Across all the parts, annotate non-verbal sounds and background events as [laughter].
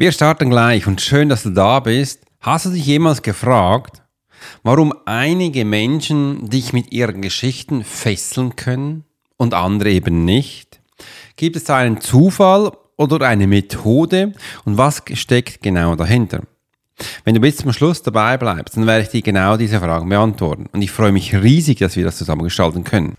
Wir starten gleich und schön, dass du da bist. Hast du dich jemals gefragt, warum einige Menschen dich mit ihren Geschichten fesseln können und andere eben nicht? Gibt es da einen Zufall oder eine Methode und was steckt genau dahinter? Wenn du bis zum Schluss dabei bleibst, dann werde ich dir genau diese Fragen beantworten. Und ich freue mich riesig, dass wir das zusammen gestalten können.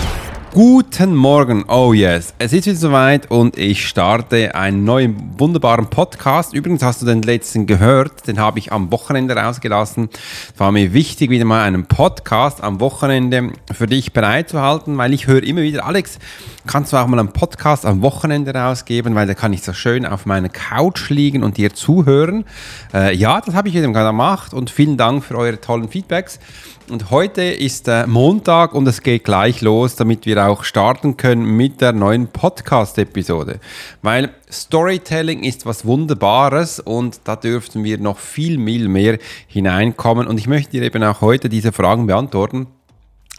Guten Morgen, oh yes. Es ist wieder soweit und ich starte einen neuen wunderbaren Podcast. Übrigens hast du den letzten gehört, den habe ich am Wochenende rausgelassen. Es war mir wichtig, wieder mal einen Podcast am Wochenende für dich bereitzuhalten, weil ich höre immer wieder, Alex, kannst du auch mal einen Podcast am Wochenende rausgeben, weil da kann ich so schön auf meiner Couch liegen und dir zuhören. Äh, ja, das habe ich wieder gemacht und vielen Dank für eure tollen Feedbacks. Und heute ist äh, Montag und es geht gleich los, damit wir auch starten können mit der neuen Podcast-Episode. Weil Storytelling ist was Wunderbares und da dürften wir noch viel, viel mehr hineinkommen. Und ich möchte dir eben auch heute diese Fragen beantworten.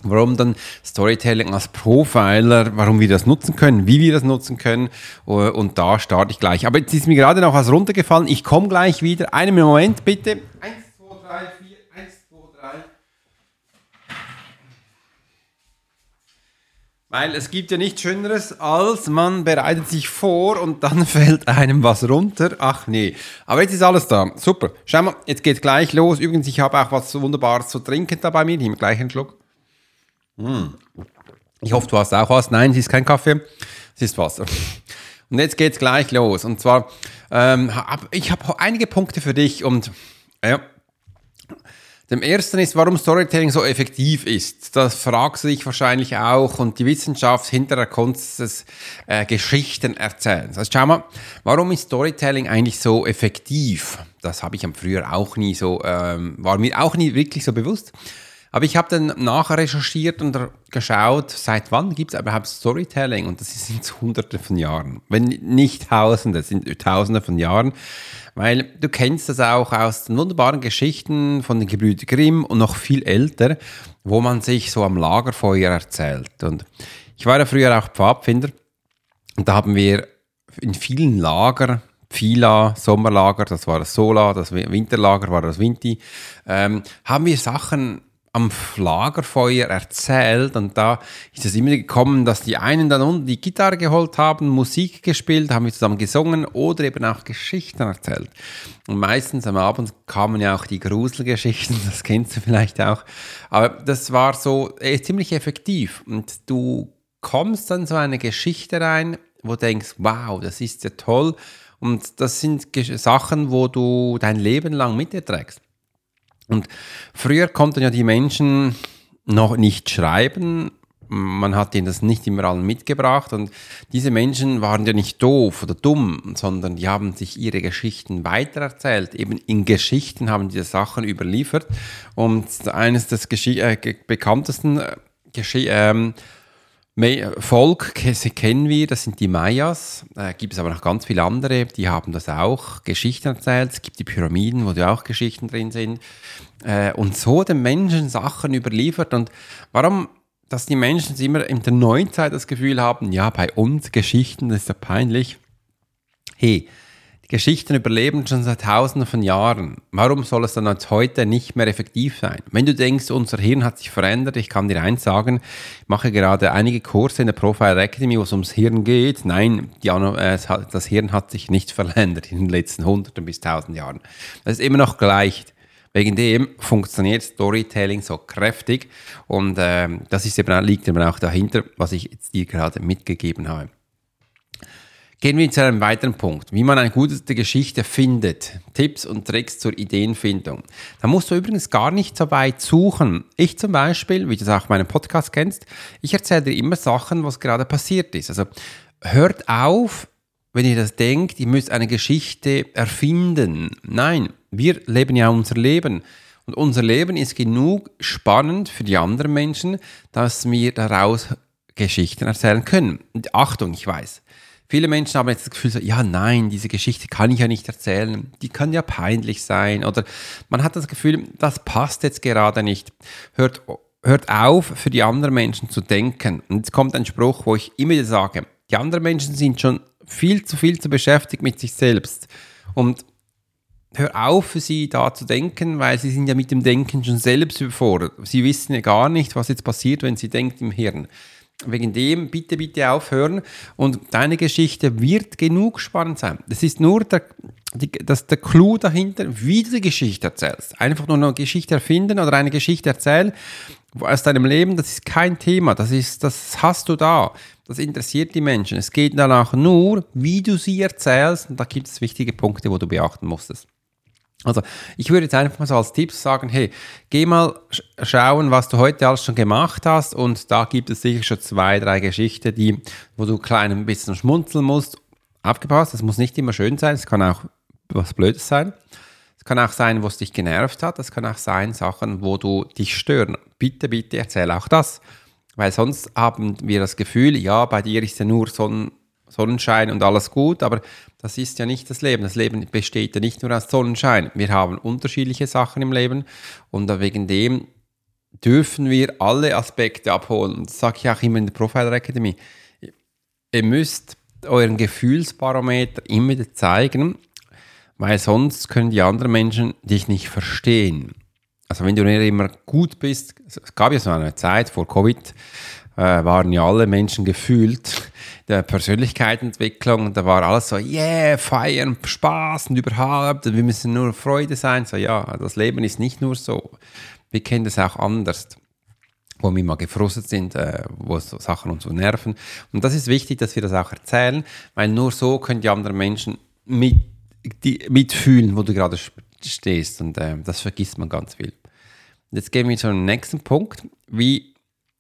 Warum dann Storytelling als Profiler, warum wir das nutzen können, wie wir das nutzen können. Und da starte ich gleich. Aber jetzt ist mir gerade noch was runtergefallen. Ich komme gleich wieder. Einen Moment bitte. Eins, zwei, drei, vier. Weil es gibt ja nichts Schöneres, als man bereitet sich vor und dann [laughs] fällt einem was runter. Ach nee. Aber jetzt ist alles da. Super. Schau mal, jetzt geht's gleich los. Übrigens, ich habe auch was Wunderbares zu trinken da bei mir. Ich nehme gleich einen Schluck. Hm. Ich hoffe, du hast auch was. Nein, es ist kein Kaffee, es ist Wasser. [laughs] Und jetzt geht's gleich los. Und zwar, ähm, ich habe einige Punkte für dich und ja, dem ersten ist, warum Storytelling so effektiv ist. Das fragst du dich wahrscheinlich auch und die Wissenschaft hinter der Kunst des äh, Geschichten erzählens. Also schau mal, warum ist Storytelling eigentlich so effektiv? Das habe ich am früher auch nie so, ähm, war mir auch nie wirklich so bewusst. Aber ich habe dann nachrecherchiert und geschaut, seit wann gibt es überhaupt Storytelling? Und das sind hunderte von Jahren, wenn nicht tausende, sind tausende von Jahren. Weil du kennst das auch aus den wunderbaren Geschichten von den Gebrüdern Grimm und noch viel älter, wo man sich so am Lagerfeuer erzählt. Und ich war ja früher auch Pfadfinder und da haben wir in vielen Lager Fila, Sommerlager, das war das Sola, das Winterlager war das Vinti, ähm, haben wir Sachen am Lagerfeuer erzählt und da ist es immer gekommen, dass die einen dann unten die Gitarre geholt haben, Musik gespielt, haben wir zusammen gesungen oder eben auch Geschichten erzählt. Und meistens am Abend kamen ja auch die Gruselgeschichten, [laughs] das kennst du vielleicht auch. Aber das war so äh, ziemlich effektiv und du kommst dann so eine Geschichte rein, wo du denkst, wow, das ist ja toll und das sind Sachen, wo du dein Leben lang mit dir trägst. Und früher konnten ja die Menschen noch nicht schreiben. Man hat ihnen das nicht immer allen mitgebracht und diese Menschen waren ja nicht doof oder dumm, sondern die haben sich ihre Geschichten weitererzählt. Eben in Geschichten haben die Sachen überliefert und eines Geschi äh, bekanntesten äh, Geschi ähm, Volk kennen wir, das sind die Mayas. Äh, gibt es aber noch ganz viele andere, die haben das auch, Geschichten erzählt. Es gibt die Pyramiden, wo da auch Geschichten drin sind. Äh, und so den Menschen Sachen überliefert. Und warum, dass die Menschen immer in der Neuzeit das Gefühl haben, ja, bei uns Geschichten, das ist ja peinlich. Hey, Geschichten überleben schon seit tausenden von Jahren. Warum soll es dann als heute nicht mehr effektiv sein? Wenn du denkst, unser Hirn hat sich verändert, ich kann dir eins sagen, ich mache gerade einige Kurse in der Profile Academy, wo es ums Hirn geht. Nein, die, äh, das Hirn hat sich nicht [laughs] verändert in den letzten hunderten bis tausend Jahren. Das ist immer noch gleich. Wegen dem funktioniert Storytelling so kräftig und äh, das ist eben, liegt eben auch dahinter, was ich jetzt dir gerade mitgegeben habe. Gehen wir zu einem weiteren Punkt, wie man eine gute Geschichte findet. Tipps und Tricks zur Ideenfindung. Da musst du übrigens gar nicht so weit suchen. Ich zum Beispiel, wie du es auch meinen Podcast kennst, ich erzähle dir immer Sachen, was gerade passiert ist. Also hört auf, wenn ihr das denkt, ihr müsst eine Geschichte erfinden. Nein, wir leben ja unser Leben. Und unser Leben ist genug spannend für die anderen Menschen, dass wir daraus Geschichten erzählen können. Und Achtung, ich weiß, Viele Menschen haben jetzt das Gefühl, so, ja, nein, diese Geschichte kann ich ja nicht erzählen, die kann ja peinlich sein oder man hat das Gefühl, das passt jetzt gerade nicht. Hört, hört auf, für die anderen Menschen zu denken. Und jetzt kommt ein Spruch, wo ich immer wieder sage, die anderen Menschen sind schon viel zu viel zu beschäftigt mit sich selbst. Und hör auf, für sie da zu denken, weil sie sind ja mit dem Denken schon selbst überfordert. Sie wissen ja gar nicht, was jetzt passiert, wenn sie denkt im Hirn. Wegen dem bitte, bitte aufhören und deine Geschichte wird genug spannend sein. Das ist nur der, die, das, der Clou dahinter, wie du die Geschichte erzählst. Einfach nur eine Geschichte erfinden oder eine Geschichte erzählen aus deinem Leben, das ist kein Thema. Das, ist, das hast du da. Das interessiert die Menschen. Es geht danach nur, wie du sie erzählst und da gibt es wichtige Punkte, wo du beachten musstest. Also ich würde jetzt einfach mal so als Tipp sagen, hey, geh mal schauen, was du heute alles schon gemacht hast und da gibt es sicher schon zwei, drei Geschichten, die, wo du klein ein bisschen schmunzeln musst. Aufgepasst, das muss nicht immer schön sein, es kann auch was Blödes sein. Es kann auch sein, was dich genervt hat, es kann auch sein, Sachen, wo du dich stören. Bitte, bitte erzähl auch das, weil sonst haben wir das Gefühl, ja, bei dir ist ja nur Sonnen Sonnenschein und alles gut, aber das ist ja nicht das Leben. Das Leben besteht ja nicht nur aus Sonnenschein. Wir haben unterschiedliche Sachen im Leben und wegen dem dürfen wir alle Aspekte abholen. Das sage ich auch immer in der Profiler Academy. Ihr müsst euren Gefühlsbarometer immer zeigen, weil sonst können die anderen Menschen dich nicht verstehen. Also wenn du nicht immer gut bist, es gab ja so eine Zeit vor Covid, waren ja alle Menschen gefühlt der Persönlichkeitsentwicklung und da war alles so, yeah, feiern, Spaß und überhaupt, und wir müssen nur Freude sein. So, ja, das Leben ist nicht nur so. Wir kennen das auch anders wo wir mal gefrustet sind, äh, wo so Sachen uns so nerven. Und das ist wichtig, dass wir das auch erzählen, weil nur so können die anderen Menschen mit, die, mitfühlen, wo du gerade stehst. Und äh, das vergisst man ganz viel. Jetzt gehen wir zu dem nächsten Punkt. Wie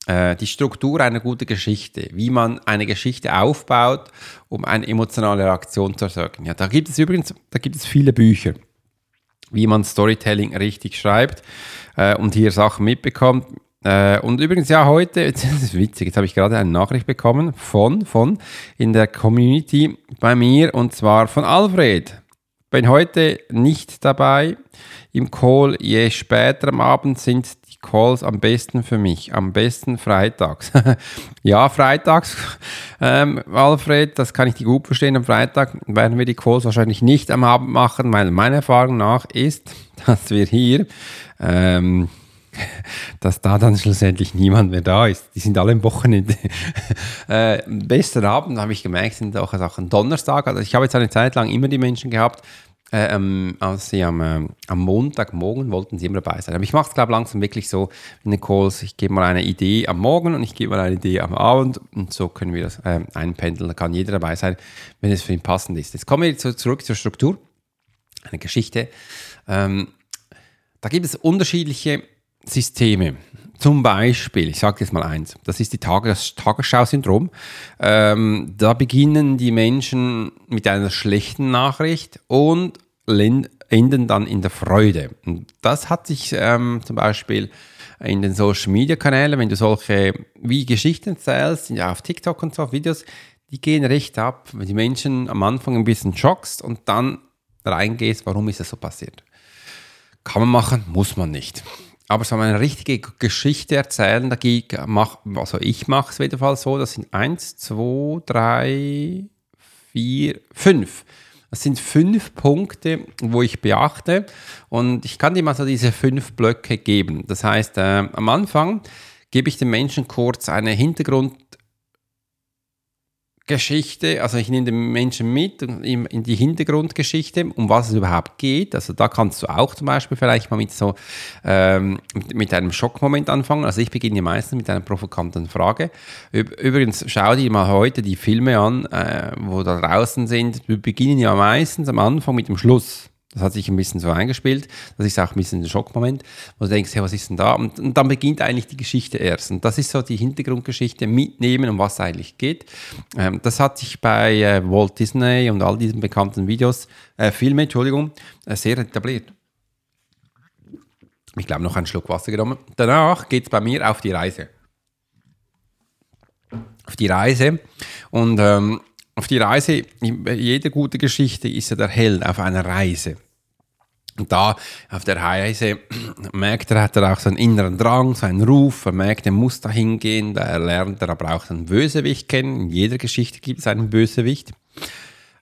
äh, die Struktur einer guten Geschichte, wie man eine Geschichte aufbaut, um eine emotionale Reaktion zu erzeugen. Ja, da gibt es übrigens, da gibt es viele Bücher, wie man Storytelling richtig schreibt äh, und hier Sachen mitbekommt. Äh, und übrigens, ja, heute, [laughs] das ist witzig, jetzt habe ich gerade eine Nachricht bekommen von, von, in der Community bei mir und zwar von Alfred. Bin heute nicht dabei im Call, je später am Abend sind Calls am besten für mich? Am besten freitags. [laughs] ja, freitags, ähm, Alfred, das kann ich dir gut verstehen. Am Freitag werden wir die Calls wahrscheinlich nicht am Abend machen, weil meiner Erfahrung nach ist, [laughs] dass wir hier, ähm, [laughs] dass da dann schlussendlich niemand mehr da ist. Die sind alle im Wochenende. äh, besten Abend habe ich gemerkt, sind auch Sachen Donnerstag. Also ich habe jetzt eine Zeit lang immer die Menschen gehabt, äh, ähm, als sie am, äh, am Montagmorgen wollten sie immer dabei sein. Aber ich mache es, glaube ich, langsam wirklich so in den Calls. Ich gebe mal eine Idee am Morgen und ich gebe mal eine Idee am Abend und so können wir das äh, einpendeln. Da kann jeder dabei sein, wenn es für ihn passend ist. Jetzt kommen wir zu, zurück zur Struktur. Eine Geschichte. Ähm, da gibt es unterschiedliche Systeme. Zum Beispiel, ich sage jetzt mal eins, das ist die Tages Tagesschau-Syndrom. Ähm, da beginnen die Menschen mit einer schlechten Nachricht und enden dann in der Freude. Und das hat sich ähm, zum Beispiel in den Social Media Kanälen, wenn du solche wie Geschichten erzählst, ja, auf TikTok und so Videos, die gehen recht ab, wenn die Menschen am Anfang ein bisschen schockst und dann reingehst, warum ist das so passiert. Kann man machen, muss man nicht. Aber so eine richtige Geschichte erzählen, da mach, also ich mache es wieder Fall so, das sind eins, zwei, drei, vier, fünf. Das sind fünf Punkte, wo ich beachte und ich kann dir mal so diese fünf Blöcke geben. Das heißt, äh, am Anfang gebe ich den Menschen kurz eine Hintergrund Geschichte, also ich nehme den Menschen mit in die Hintergrundgeschichte, um was es überhaupt geht. Also da kannst du auch zum Beispiel vielleicht mal mit so ähm, mit einem Schockmoment anfangen. Also ich beginne meistens mit einer provokanten Frage. Übrigens, schau dir mal heute die Filme an, äh, wo da draußen sind. Wir beginnen ja meistens am Anfang mit dem Schluss. Das hat sich ein bisschen so eingespielt. Das ist auch ein bisschen ein Schockmoment, wo du denkst, hey, was ist denn da? Und, und, dann beginnt eigentlich die Geschichte erst. Und das ist so die Hintergrundgeschichte mitnehmen, um was es eigentlich geht. Ähm, das hat sich bei äh, Walt Disney und all diesen bekannten Videos, äh, Filme, Entschuldigung, äh, sehr etabliert. Ich glaube, noch einen Schluck Wasser genommen. Danach geht es bei mir auf die Reise. Auf die Reise. Und ähm, auf die Reise, jede gute Geschichte ist ja der Held auf einer Reise. Und da auf der Reise [clears throat] merkt er, hat er auch so einen inneren Drang, so einen Ruf, er merkt, er muss da hingehen, da lernt er aber auch einen Bösewicht kennen. In jeder Geschichte gibt es einen Bösewicht.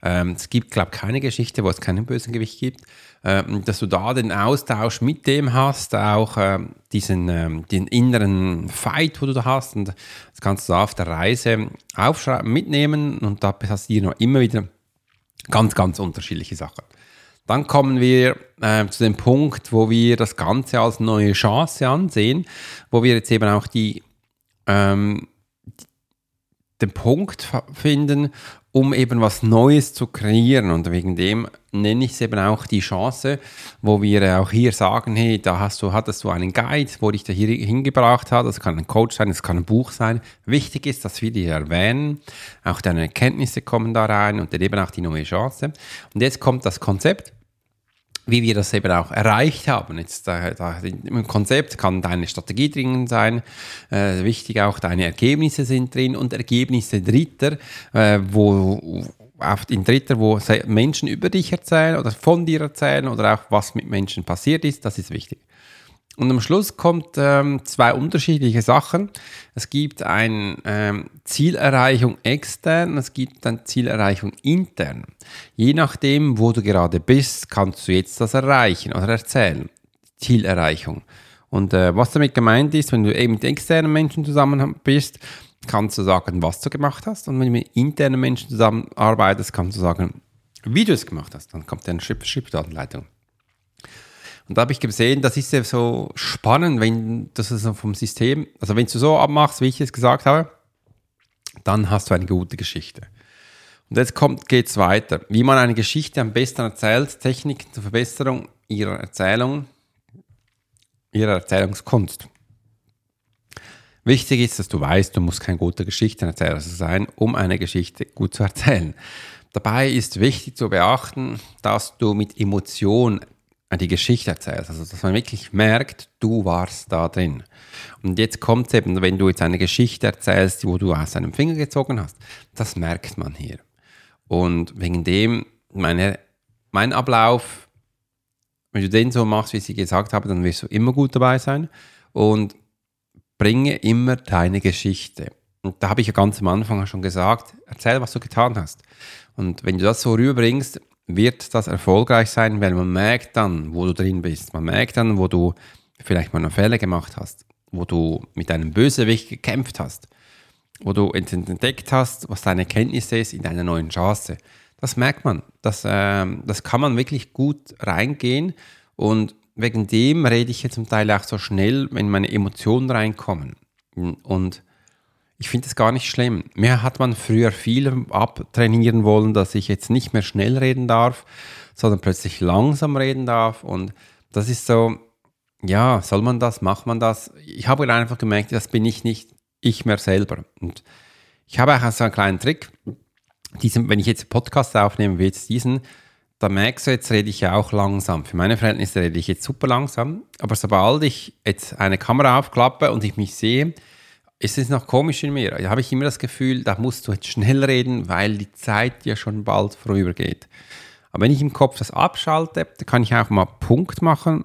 Ähm, es gibt, glaube ich, keine Geschichte, wo es keinen Bösewicht gibt. Ähm, dass du da den Austausch mit dem hast, auch ähm, diesen den inneren Fight, wo du da hast. Und das kannst du auf der Reise aufschreiben, mitnehmen und da du noch immer wieder ganz, ganz unterschiedliche Sachen. Dann kommen wir zu dem Punkt, wo wir das Ganze als neue Chance ansehen, wo wir jetzt eben auch die, ähm, den Punkt finden, um eben was Neues zu kreieren. Und wegen dem nenne ich es eben auch die Chance, wo wir auch hier sagen, hey, da hast du, hattest du einen Guide, wo dich da hier hingebracht hat. Das kann ein Coach sein, das kann ein Buch sein. Wichtig ist, dass wir die erwähnen. Auch deine Erkenntnisse kommen da rein und dann eben auch die neue Chance. Und jetzt kommt das Konzept wie wir das eben auch erreicht haben. Jetzt da, da, im Konzept kann deine Strategie drin sein, äh, wichtig auch deine Ergebnisse sind drin und Ergebnisse Dritter, äh, wo auf in Dritter, wo Menschen über dich erzählen oder von dir erzählen oder auch was mit Menschen passiert ist, das ist wichtig. Und am Schluss kommt ähm, zwei unterschiedliche Sachen. Es gibt eine ähm, Zielerreichung extern, es gibt eine Zielerreichung intern. Je nachdem, wo du gerade bist, kannst du jetzt das erreichen oder erzählen. Zielerreichung. Und äh, was damit gemeint ist, wenn du eben mit externen Menschen zusammen bist, kannst du sagen, was du gemacht hast. Und wenn du mit internen Menschen zusammenarbeitest, kannst du sagen, wie du es gemacht hast. Dann kommt eine Schritt-für-Schritt-Anleitung. Und da habe ich gesehen, das ist ja so spannend, wenn das ist vom System, also wenn du so abmachst, wie ich es gesagt habe, dann hast du eine gute Geschichte. Und jetzt geht es weiter. Wie man eine Geschichte am besten erzählt, Techniken zur Verbesserung ihrer Erzählung, ihrer Erzählungskunst. Wichtig ist, dass du weißt, du musst kein guter Geschichtenerzähler sein, um eine Geschichte gut zu erzählen. Dabei ist wichtig zu beachten, dass du mit Die Geschichte erzählst. Also, dass man wirklich merkt, du warst da drin. Und jetzt kommt es eben, wenn du jetzt eine Geschichte erzählst, wo du aus einem Finger gezogen hast, das merkt man hier. Und wegen dem, meine, mein Ablauf, wenn du den so machst, wie ich gesagt habe, dann wirst du immer gut dabei sein und bringe immer deine Geschichte. Und da habe ich ja ganz am Anfang schon gesagt, erzähl, was du getan hast. Und wenn du das so rüberbringst, wird das erfolgreich sein, weil man merkt dann, wo du drin bist. Man merkt dann, wo du vielleicht mal eine Fehler gemacht hast, wo du mit einem Bösewicht gekämpft hast, wo du entdeckt hast, was deine Kenntnis ist in deiner neuen Chance. Das merkt man. Das, äh, das kann man wirklich gut reingehen und wegen dem rede ich jetzt zum Teil auch so schnell, wenn meine Emotionen reinkommen. Und ich finde es gar nicht schlimm. Mir hat man früher viel abtrainieren wollen, dass ich jetzt nicht mehr schnell reden darf, sondern plötzlich langsam reden darf. Und das ist so, ja, soll man das, macht man das? Ich habe einfach gemerkt, das bin ich nicht ich mehr selber. Und ich habe auch so einen kleinen Trick. Diesen, wenn ich jetzt Podcast aufnehme, wie jetzt diesen, da merkst du, jetzt rede ich ja auch langsam. Für meine Verhältnisse rede ich jetzt super langsam. Aber sobald ich jetzt eine Kamera aufklappe und ich mich sehe, ist es noch komisch in mir. Da habe ich immer das Gefühl, da musst du jetzt schnell reden, weil die Zeit ja schon bald vorübergeht. Aber wenn ich im Kopf das abschalte, dann kann ich auch mal Punkt machen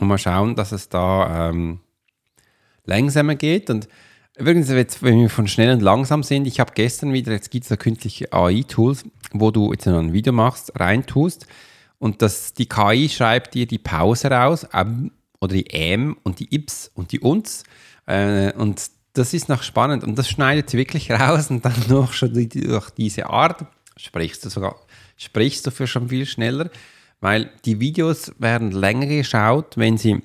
und mal schauen, dass es da ähm, langsamer geht. Und übrigens, wenn wir von schnell und langsam sind, ich habe gestern wieder, jetzt gibt es da künstliche AI-Tools, wo du jetzt ein Video machst, reintust und das, die KI schreibt dir die Pause raus, ähm, oder die M und die Ips und die Uns. Äh, und das ist noch spannend und das schneidet wirklich raus und dann [laughs] noch schon durch diese Art sprichst du sogar, sprichst du für schon viel schneller, weil die Videos werden länger geschaut, wenn sie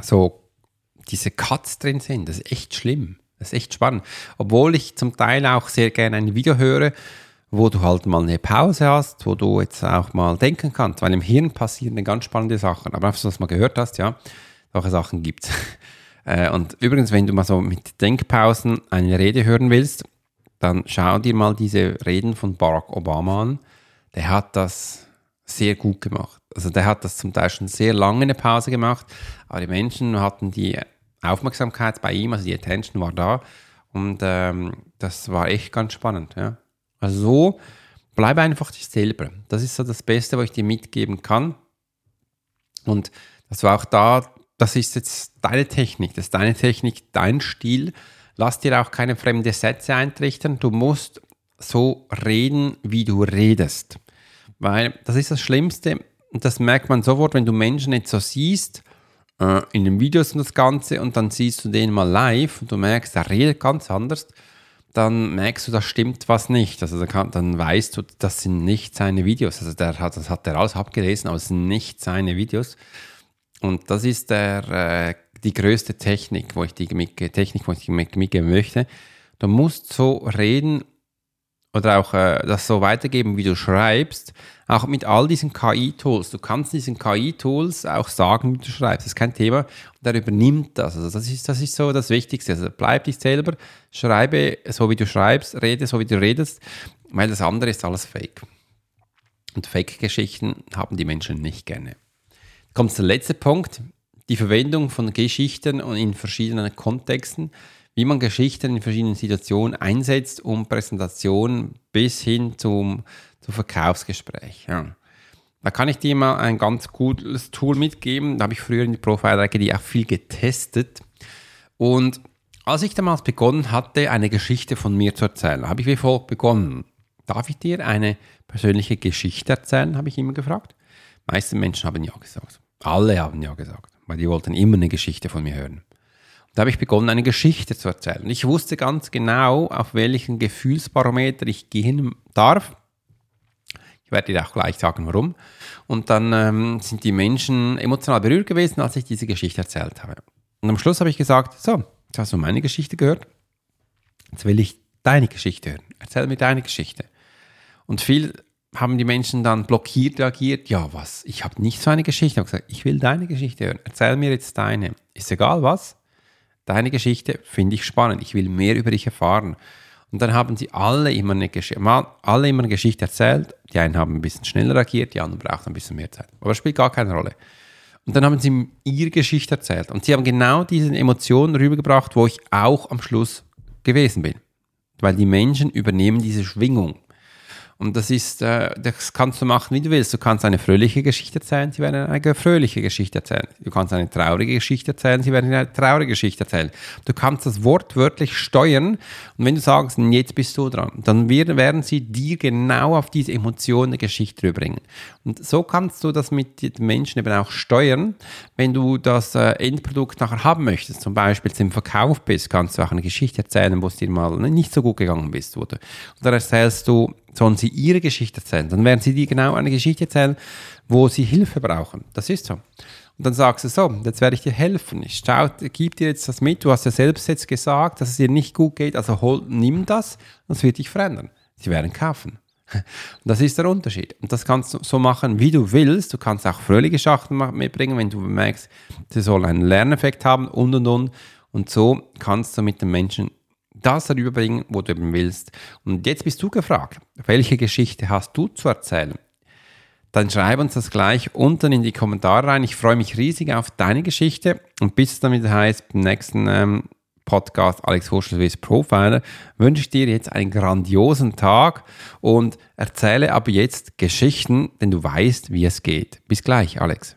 so diese Cuts drin sind. Das ist echt schlimm. Das ist echt spannend. Obwohl ich zum Teil auch sehr gerne ein Video höre, wo du halt mal eine Pause hast, wo du jetzt auch mal denken kannst, weil im Hirn passieren ganz spannende Sachen. Aber einfach, dass du das mal gehört hast, ja, solche Sachen gibt es. Äh, und übrigens, wenn du mal so mit Denkpausen eine Rede hören willst, dann schau dir mal diese Reden von Barack Obama an. Der hat das sehr gut gemacht. Also der hat das zum Teil schon sehr lange eine Pause gemacht, aber die Menschen hatten die Aufmerksamkeit bei ihm, also die Attention war da und ähm, das war echt ganz spannend. Ja. Also so, bleib einfach dich selber. Das ist so das Beste, was ich dir mitgeben kann. Und das war auch da, das ist jetzt deine Technik, das ist deine Technik, dein Stil. Lass dir auch keine fremden Sätze eintrichtern. Du musst so reden, wie du redest. Weil das ist das Schlimmste und das merkt man sofort, wenn du Menschen nicht so siehst, äh, in den Videos und das Ganze und dann siehst du den mal live und du merkst, er redet ganz anders, dann merkst du, da stimmt was nicht. Also dann, dann weißt du, das sind nicht seine Videos. Also der hat, das hat er alles abgelesen, aber es sind nicht seine Videos. Und das ist der, äh, die größte Technik, wo ich die Technik, wo ich die mitgeben möchte. Du musst so reden oder auch äh, das so weitergeben, wie du schreibst, auch mit all diesen KI-Tools. Du kannst diesen KI-Tools auch sagen, wie du schreibst. Das ist kein Thema. Und er übernimmt das. Also das ist, das ist so das Wichtigste. Also bleib dich selber, schreibe so, wie du schreibst, rede so, wie du redest, weil das andere ist alles Fake. Und Fake-Geschichten haben die Menschen nicht gerne. Kommt der letzte Punkt, die Verwendung von Geschichten und in verschiedenen Kontexten, wie man Geschichten in verschiedenen Situationen einsetzt, um Präsentationen bis hin zum, zum Verkaufsgespräch. Ja. Da kann ich dir mal ein ganz gutes Tool mitgeben. Da habe ich früher in der Profile-Reihe auch viel getestet. Und als ich damals begonnen hatte, eine Geschichte von mir zu erzählen, habe ich wie folgt begonnen. Darf ich dir eine persönliche Geschichte erzählen, habe ich immer gefragt. Meisten Menschen haben ja gesagt. Alle haben ja gesagt, weil die wollten immer eine Geschichte von mir hören. Und da habe ich begonnen, eine Geschichte zu erzählen. Ich wusste ganz genau, auf welchen Gefühlsbarometer ich gehen darf. Ich werde dir auch gleich sagen, warum. Und dann ähm, sind die Menschen emotional berührt gewesen, als ich diese Geschichte erzählt habe. Und am Schluss habe ich gesagt, so, jetzt hast du meine Geschichte gehört. Jetzt will ich deine Geschichte hören. Erzähl mir deine Geschichte. Und viel haben die Menschen dann blockiert reagiert. Ja, was? Ich habe nicht so eine Geschichte. Ich habe gesagt, ich will deine Geschichte hören. Erzähl mir jetzt deine. Ist egal was. Deine Geschichte finde ich spannend. Ich will mehr über dich erfahren. Und dann haben sie alle immer eine, Gesch alle immer eine Geschichte erzählt. Die einen haben ein bisschen schneller reagiert, die anderen brauchen ein bisschen mehr Zeit. Aber das spielt gar keine Rolle. Und dann haben sie ihre Geschichte erzählt. Und sie haben genau diese Emotionen rübergebracht, wo ich auch am Schluss gewesen bin. Weil die Menschen übernehmen diese Schwingung. Und das ist, äh, das kannst du machen, wie du willst. Du kannst eine fröhliche Geschichte erzählen, sie werden eine fröhliche Geschichte erzählen. Du kannst eine traurige Geschichte erzählen, sie werden eine traurige Geschichte erzählen. Du kannst das wortwörtlich steuern. Und wenn du sagst, jetzt bist du dran, dann werden sie dir genau auf diese Emotion eine Geschichte rüberbringen. Und so kannst du das mit den Menschen eben auch steuern. Wenn du das äh, Endprodukt nachher haben möchtest, zum Beispiel im Verkauf bist, kannst du auch eine Geschichte erzählen, wo es dir mal nicht so gut gegangen bist. Oder? Erzählst du sollen sie ihre Geschichte erzählen. Dann werden sie dir genau eine Geschichte erzählen, wo sie Hilfe brauchen. Das ist so. Und dann sagst du so, jetzt werde ich dir helfen. Ich schau, gib dir jetzt das mit. Du hast ja selbst jetzt gesagt, dass es dir nicht gut geht. Also hol, nimm das es wird dich verändern. Sie werden kaufen. Und [laughs] das ist der Unterschied. Und das kannst du so machen, wie du willst. Du kannst auch fröhliche Schachteln mitbringen, wenn du merkst, sie soll einen Lerneffekt haben und und und. Und so kannst du mit den Menschen das rüberbringen, wo du eben willst. Und jetzt bist du gefragt, welche Geschichte hast du zu erzählen? Dann schreib uns das gleich unten in die Kommentare rein. Ich freue mich riesig auf deine Geschichte und bis es dann wieder heißt, beim nächsten ähm, Podcast Alex Horschel Profiler, wünsche ich dir jetzt einen grandiosen Tag und erzähle ab jetzt Geschichten, denn du weißt, wie es geht. Bis gleich, Alex.